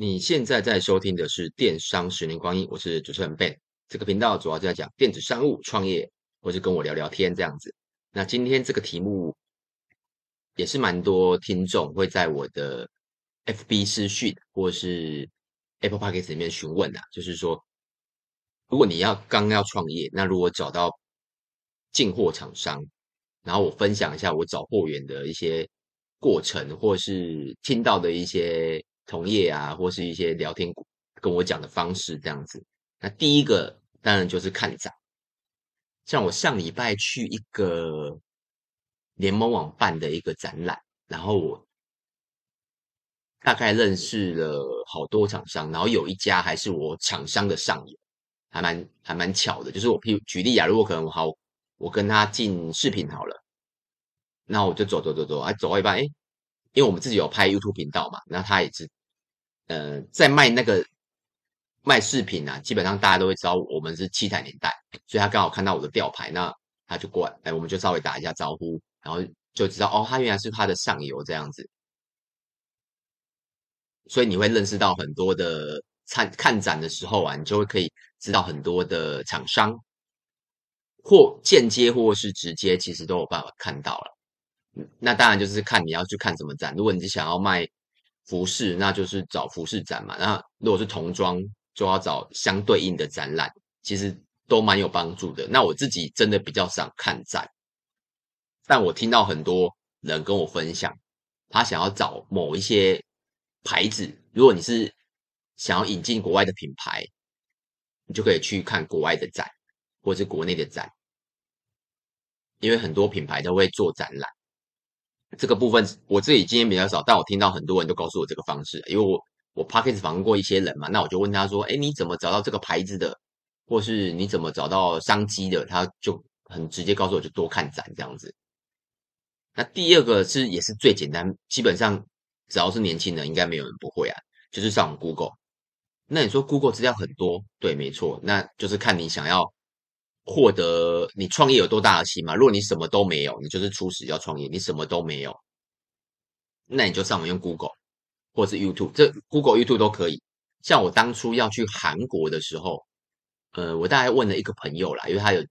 你现在在收听的是《电商十年光阴》，我是主持人 Ben。这个频道主要就在讲电子商务创业，或是跟我聊聊天这样子。那今天这个题目也是蛮多听众会在我的 FB 私讯或是 Apple Podcast 里面询问的，就是说，如果你要刚要创业，那如果找到进货厂商，然后我分享一下我找货源的一些过程，或是听到的一些。同业啊，或是一些聊天跟我讲的方式这样子。那第一个当然就是看展，像我上礼拜去一个联盟网办的一个展览，然后我大概认识了好多厂商，然后有一家还是我厂商的上游，还蛮还蛮巧的。就是我譬如举例啊，如果可能我好，我跟他进视频好了，那我就走走走走，啊，走到一半，哎，因为我们自己有拍 YouTube 频道嘛，那他也是。呃，在卖那个卖饰品啊，基本上大家都会知道我们是七彩年代，所以他刚好看到我的吊牌，那他就过来，哎，我们就稍微打一下招呼，然后就知道哦，他原来是他的上游这样子，所以你会认识到很多的看看展的时候啊，你就会可以知道很多的厂商，或间接或是直接，其实都有办法看到了。那当然就是看你要去看什么展，如果你是想要卖。服饰，那就是找服饰展嘛。那如果是童装，就要找相对应的展览，其实都蛮有帮助的。那我自己真的比较少看展，但我听到很多人跟我分享，他想要找某一些牌子。如果你是想要引进国外的品牌，你就可以去看国外的展，或是国内的展，因为很多品牌都会做展览。这个部分我自己经验比较少，但我听到很多人都告诉我这个方式，因为我我 Podcast 访问过一些人嘛，那我就问他说：“哎，你怎么找到这个牌子的？或是你怎么找到商机的？”他就很直接告诉我，就多看展这样子。那第二个是也是最简单，基本上只要是年轻人，应该没有人不会啊，就是上 Google。那你说 Google 资料很多，对，没错，那就是看你想要。获得你创业有多大的心嘛？如果你什么都没有，你就是初始要创业，你什么都没有，那你就上网用 Google 或是 YouTube，这 Google、YouTube 都可以。像我当初要去韩国的时候，呃，我大概问了一个朋友啦，因为他有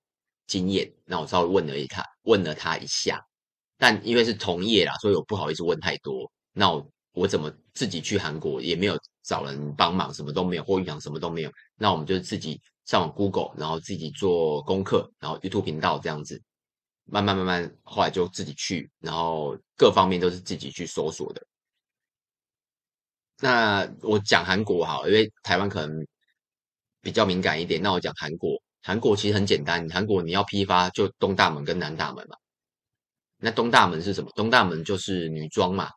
经验，那我稍微问了一他，问了他一下，但因为是同业啦，所以我不好意思问太多。那我我怎么自己去韩国也没有找人帮忙，什么都没有，货运行什么都没有，那我们就自己。上网 Google，然后自己做功课，然后 YouTube 频道这样子，慢慢慢慢，后来就自己去，然后各方面都是自己去搜索的。那我讲韩国好，因为台湾可能比较敏感一点。那我讲韩国，韩国其实很简单，韩国你要批发就东大门跟南大门嘛。那东大门是什么？东大门就是女装嘛，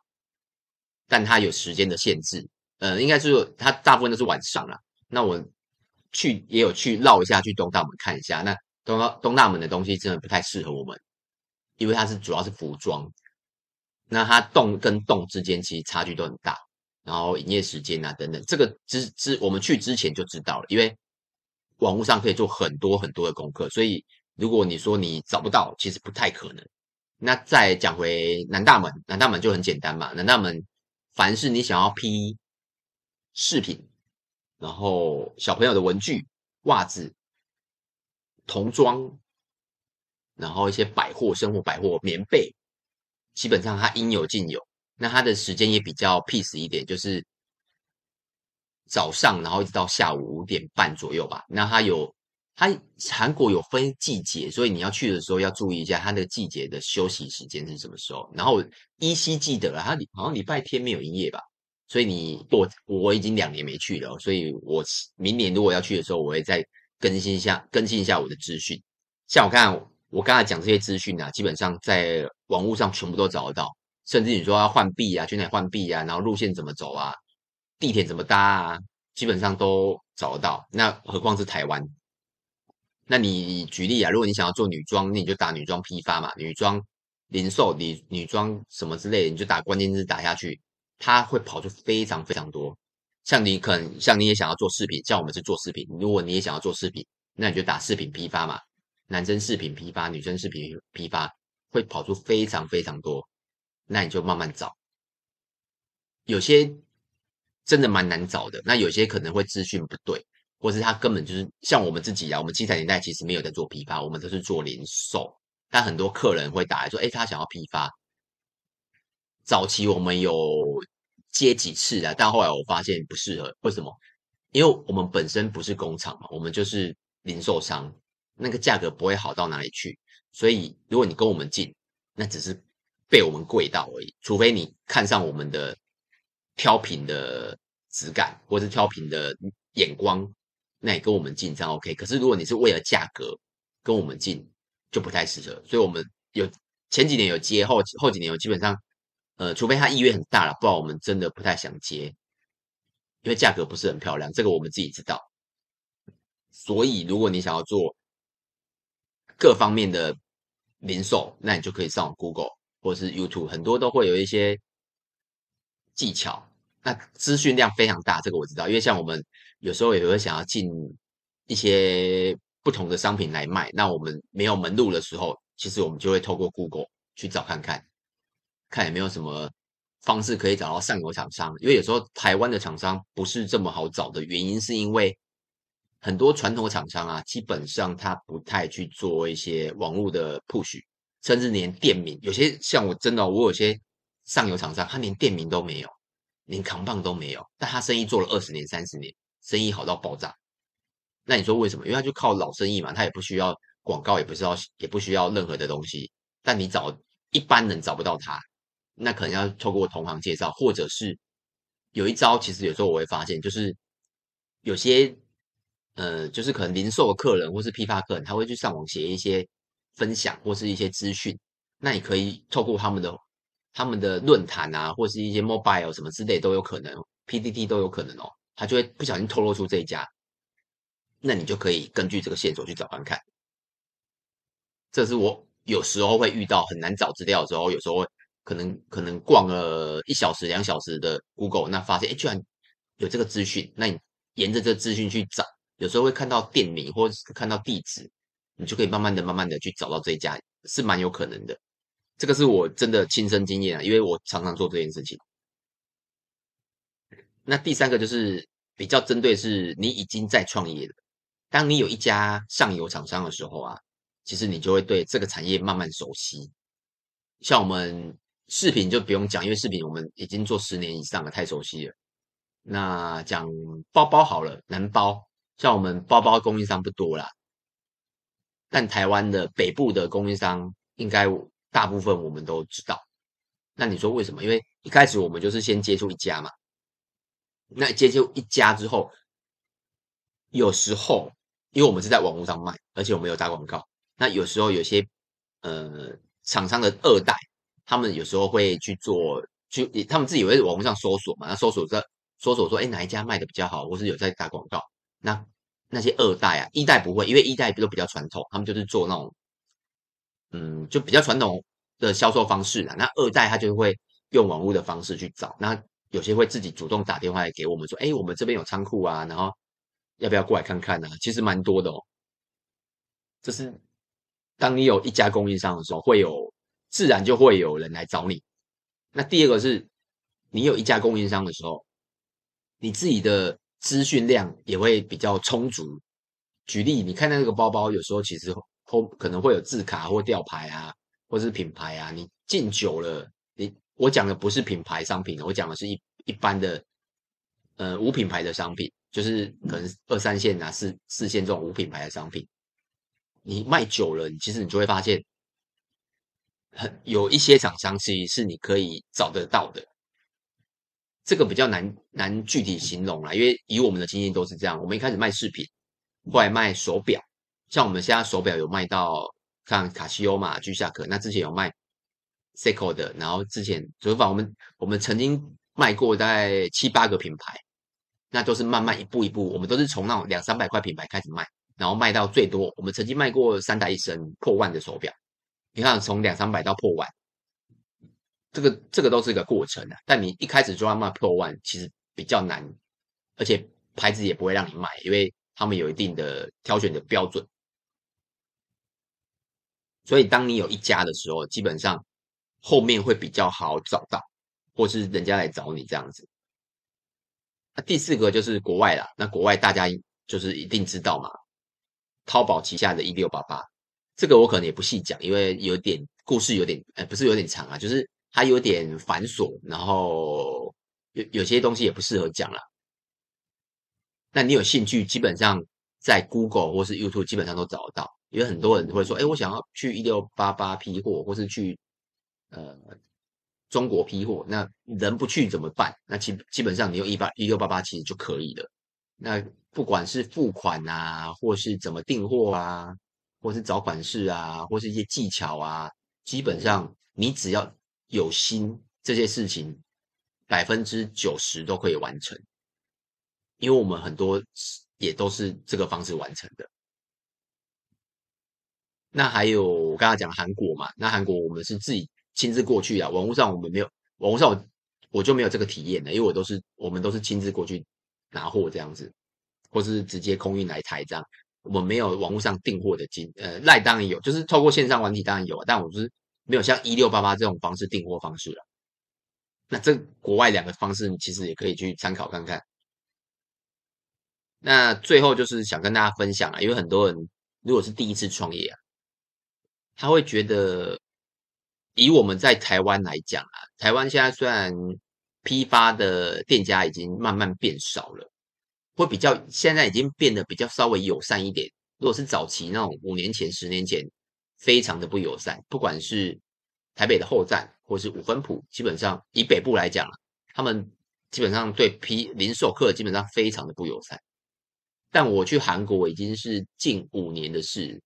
但它有时间的限制，呃，应该是它大部分都是晚上啦。那我。去也有去绕一下，去东大门看一下。那东东大门的东西真的不太适合我们，因为它是主要是服装。那它栋跟栋之间其实差距都很大，然后营业时间啊等等，这个之之我们去之前就知道了，因为网络上可以做很多很多的功课，所以如果你说你找不到，其实不太可能。那再讲回南大门，南大门就很简单嘛，南大门凡是你想要批饰品。然后小朋友的文具、袜子、童装，然后一些百货、生活百货、棉被，基本上它应有尽有。那它的时间也比较 peace 一点，就是早上，然后一直到下午五点半左右吧。那它有，它韩国有分季节，所以你要去的时候要注意一下它那个季节的休息时间是什么时候。然后依稀记得了，它好像礼拜天没有营业吧。所以你我我已经两年没去了，所以我明年如果要去的时候，我会再更新一下更新一下我的资讯。像我看我刚才讲这些资讯啊，基本上在网络上全部都找得到，甚至你说要换币啊，去哪换币啊，然后路线怎么走啊，地铁怎么搭啊，基本上都找得到。那何况是台湾？那你举例啊，如果你想要做女装，那你就打女装批发嘛，女装零售、女女装什么之类的，你就打关键字打下去。它会跑出非常非常多，像你可能像你也想要做饰品，像我们是做饰品，如果你也想要做饰品，那你就打饰品批发嘛，男生饰品批发，女生饰品批发，会跑出非常非常多，那你就慢慢找，有些真的蛮难找的。那有些可能会资讯不对，或是他根本就是像我们自己啊，我们七彩年代其实没有在做批发，我们都是做零售。但很多客人会打来说，哎，他想要批发。早期我们有接几次啊，但后来我发现不适合。为什么？因为我们本身不是工厂嘛，我们就是零售商，那个价格不会好到哪里去。所以如果你跟我们进，那只是被我们贵到而已。除非你看上我们的挑品的质感，或是挑品的眼光，那也跟我们进这样 OK。可是如果你是为了价格跟我们进，就不太适合。所以我们有前几年有接，后后几年有基本上。呃，除非他意愿很大了，不然我们真的不太想接，因为价格不是很漂亮，这个我们自己知道。所以，如果你想要做各方面的零售，那你就可以上 Google 或是 YouTube，很多都会有一些技巧。那资讯量非常大，这个我知道，因为像我们有时候也会想要进一些不同的商品来卖，那我们没有门路的时候，其实我们就会透过 Google 去找看看。看有没有什么方式可以找到上游厂商，因为有时候台湾的厂商不是这么好找的原因，是因为很多传统厂商啊，基本上他不太去做一些网络的 push，甚至连店名，有些像我真的，我有些上游厂商，他连店名都没有，连扛棒都没有，但他生意做了二十年、三十年，生意好到爆炸。那你说为什么？因为他就靠老生意嘛，他也不需要广告，也不需要，也不需要任何的东西。但你找一般人找不到他。那可能要透过同行介绍，或者是有一招，其实有时候我会发现，就是有些呃，就是可能零售的客人或是批发客人，他会去上网写一些分享或是一些资讯。那你可以透过他们的他们的论坛啊，或是一些 mobile 什么之类都有可能，PDT 都有可能哦。他就会不小心透露出这一家，那你就可以根据这个线索去找看看。这是我有时候会遇到很难找资料的时候，有时候。可能可能逛了一小时两小时的 Google，那发现哎，居然有这个资讯，那你沿着这个资讯去找，有时候会看到店名或者是看到地址，你就可以慢慢的、慢慢的去找到这一家，是蛮有可能的。这个是我真的亲身经验啊，因为我常常做这件事情。那第三个就是比较针对是你已经在创业了，当你有一家上游厂商的时候啊，其实你就会对这个产业慢慢熟悉，像我们。饰品就不用讲，因为饰品我们已经做十年以上了，太熟悉了。那讲包包好了，男包，像我们包包供应商不多啦，但台湾的北部的供应商应该大部分我们都知道。那你说为什么？因为一开始我们就是先接触一家嘛。那接就一家之后，有时候因为我们是在网络上卖，而且我们有打广告，那有时候有些呃厂商的二代。他们有时候会去做，去他们自己会在网络上搜索嘛，那搜索在搜索说，哎，哪一家卖的比较好，或是有在打广告。那那些二代啊，一代不会，因为一代都比较传统，他们就是做那种，嗯，就比较传统的销售方式啦。那二代他就会用网络的方式去找，那有些会自己主动打电话来给我们说，哎，我们这边有仓库啊，然后要不要过来看看呢？其实蛮多的哦。就是当你有一家供应商的时候，会有。自然就会有人来找你。那第二个是，你有一家供应商的时候，你自己的资讯量也会比较充足。举例，你看到那个包包，有时候其实后可能会有字卡或吊牌啊，或是品牌啊。你进久了，我讲的不是品牌商品，我讲的是一一般的，呃，无品牌的商品，就是可能二三线啊、四四线这种无品牌的商品。你卖久了，其实你就会发现。很有一些厂商其实是你可以找得到的，这个比较难难具体形容啦，因为以我们的经验都是这样。我们一开始卖饰品，后来卖手表，像我们现在手表有卖到像卡西欧嘛、居夏可，那之前有卖 Seiko 的，然后之前主要我们我们曾经卖过大概七八个品牌，那都是慢慢一步一步，我们都是从那种两三百块品牌开始卖，然后卖到最多，我们曾经卖过三代一升破万的手表。你看，从两三百到破万，这个这个都是一个过程啊。但你一开始就要卖破万，其实比较难，而且牌子也不会让你卖，因为他们有一定的挑选的标准。所以，当你有一家的时候，基本上后面会比较好找到，或是人家来找你这样子。那第四个就是国外啦，那国外大家就是一定知道嘛，淘宝旗下的一六八八，这个我可能也不细讲，因为有点故事有点，呃，不是有点长啊，就是它有点繁琐，然后有有些东西也不适合讲啦。那你有兴趣，基本上在 Google 或是 YouTube 基本上都找得到，因为很多人会说，哎，我想要去一六八八批货，或是去呃中国批货，那人不去怎么办？那基基本上你用一八一六八八其实就可以了。那不管是付款啊，或是怎么订货啊，或是找款式啊，或是一些技巧啊，基本上你只要有心，这些事情百分之九十都可以完成。因为我们很多也都是这个方式完成的。那还有我刚才讲韩国嘛，那韩国我们是自己亲自过去啊，网络上我们没有，网络上我我就没有这个体验的，因为我都是我们都是亲自过去拿货这样子，或是直接空运来台这样，我们没有网络上订货的经，呃，赖当然有，就是透过线上软体当然有，但我就是没有像一六八八这种方式订货方式了。那这国外两个方式，你其实也可以去参考看看。那最后就是想跟大家分享啊，因为很多人如果是第一次创业啊，他会觉得以我们在台湾来讲啊，台湾现在虽然批发的店家已经慢慢变少了，会比较现在已经变得比较稍微友善一点。如果是早期那种五年前、十年前，非常的不友善，不管是台北的后站或是五分埔，基本上以北部来讲啊，他们基本上对批零售客基本上非常的不友善。但我去韩国已经是近五年的事，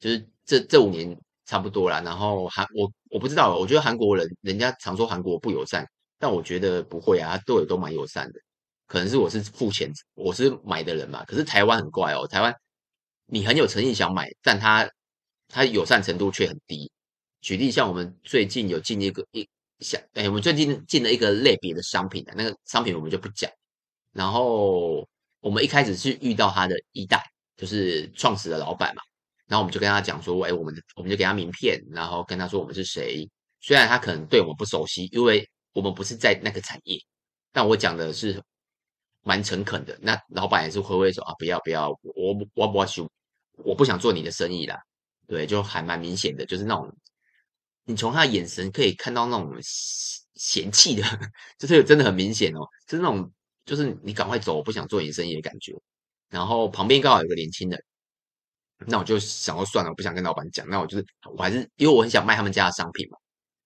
就是这这五年差不多啦。然后韩我我不知道，我觉得韩国人人家常说韩国不友善，但我觉得不会啊，他对我都蛮友善的。可能是我是付钱，我是买的人嘛。可是台湾很怪哦，台湾你很有诚意想买，但他他友善程度却很低。举例像我们最近有进一个一像哎，我们最近进了一个类别的商品的，那个商品我们就不讲，然后。我们一开始是遇到他的一代，就是创始的老板嘛，然后我们就跟他讲说，哎，我们我们就给他名片，然后跟他说我们是谁。虽然他可能对我们不熟悉，因为我们不是在那个产业，但我讲的是蛮诚恳的。那老板也是挥挥手啊，不要不要，我我我我我不想做你的生意啦。对，就还蛮明显的，就是那种你从他的眼神可以看到那种嫌弃的，就是真的很明显哦，就是那种。就是你赶快走，我不想做你生意的感觉。然后旁边刚好有个年轻人，那我就想说算了，我不想跟老板讲。那我就是我还是因为我很想卖他们家的商品嘛，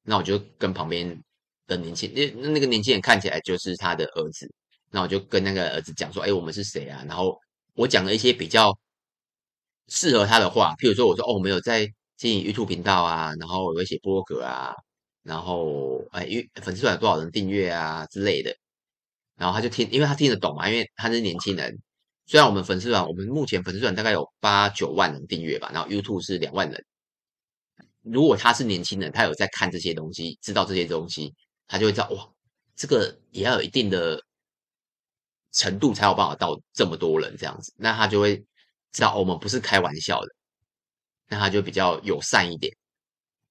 那我就跟旁边的年轻，那那个年轻人看起来就是他的儿子，那我就跟那个儿子讲说，哎，我们是谁啊？然后我讲了一些比较适合他的话，譬如说我说哦，我们有在经营 YouTube 频道啊，然后我会写博客啊，然后哎，因粉丝团有多少人订阅啊之类的。然后他就听，因为他听得懂嘛，因为他是年轻人。虽然我们粉丝团，我们目前粉丝团大概有八九万人订阅吧，然后 YouTube 是两万人。如果他是年轻人，他有在看这些东西，知道这些东西，他就会知道哇，这个也要有一定的程度才有办法到这么多人这样子。那他就会知道我们不是开玩笑的，那他就比较友善一点。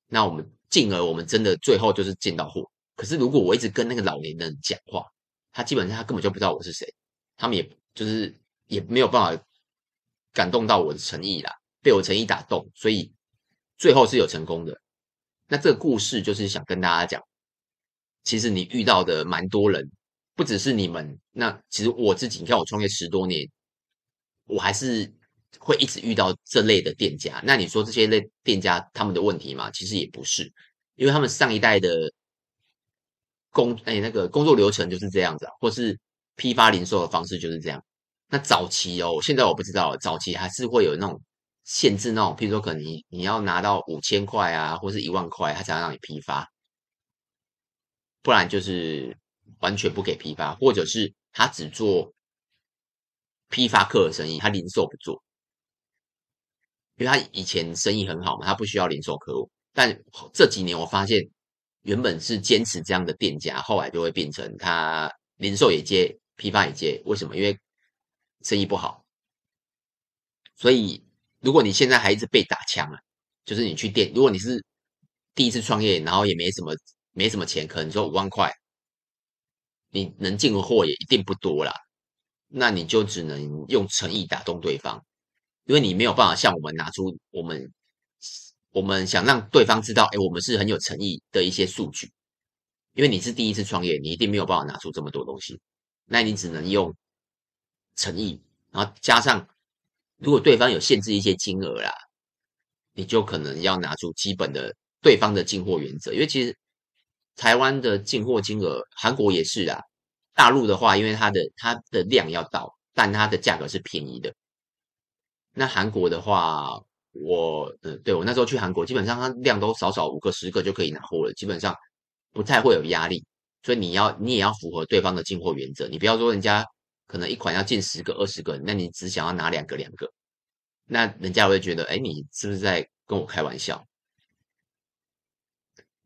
那我们进而我们真的最后就是进到货。可是如果我一直跟那个老年人讲话，他基本上他根本就不知道我是谁，他们也就是也没有办法感动到我的诚意啦，被我诚意打动，所以最后是有成功的。那这个故事就是想跟大家讲，其实你遇到的蛮多人，不只是你们。那其实我自己，你看我创业十多年，我还是会一直遇到这类的店家。那你说这些类店家他们的问题吗？其实也不是，因为他们上一代的。工哎，那个工作流程就是这样子，或是批发零售的方式就是这样。那早期哦，现在我不知道，早期还是会有那种限制，那种譬如说，可能你你要拿到五千块啊，或是一万块，他才要让你批发，不然就是完全不给批发，或者是他只做批发客的生意，他零售不做，因为他以前生意很好嘛，他不需要零售客户。但这几年我发现。原本是坚持这样的店家，后来就会变成他零售也接，批发也接。为什么？因为生意不好。所以，如果你现在还一直被打枪啊，就是你去店，如果你是第一次创业，然后也没什么没什么钱，可能说五万块，你能进的货也一定不多啦。那你就只能用诚意打动对方，因为你没有办法像我们拿出我们我们想让对方知道，哎，我们是很有诚意的一些数据。因为你是第一次创业，你一定没有办法拿出这么多东西，那你只能用诚意，然后加上如果对方有限制一些金额啦，你就可能要拿出基本的对方的进货原则，因为其实台湾的进货金额，韩国也是啦。大陆的话，因为它的它的量要到，但它的价格是便宜的。那韩国的话，我嗯，对，我那时候去韩国，基本上它量都少少五个十个就可以拿货了，基本上不太会有压力。所以你要你也要符合对方的进货原则，你不要说人家可能一款要进十个二十个，那你只想要拿两个两个，那人家会觉得，哎，你是不是在跟我开玩笑？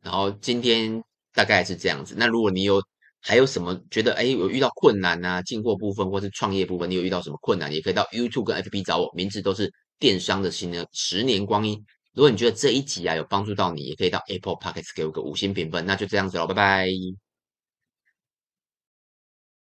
然后今天大概是这样子。那如果你有。还有什么觉得哎，有遇到困难啊？进货部分或是创业部分，你有遇到什么困难？也可以到 YouTube 跟 FB 找我，名字都是电商的新的十年光阴。如果你觉得这一集啊有帮助到你，也可以到 Apple Podcast 给我个五星评分。那就这样子喽，拜拜。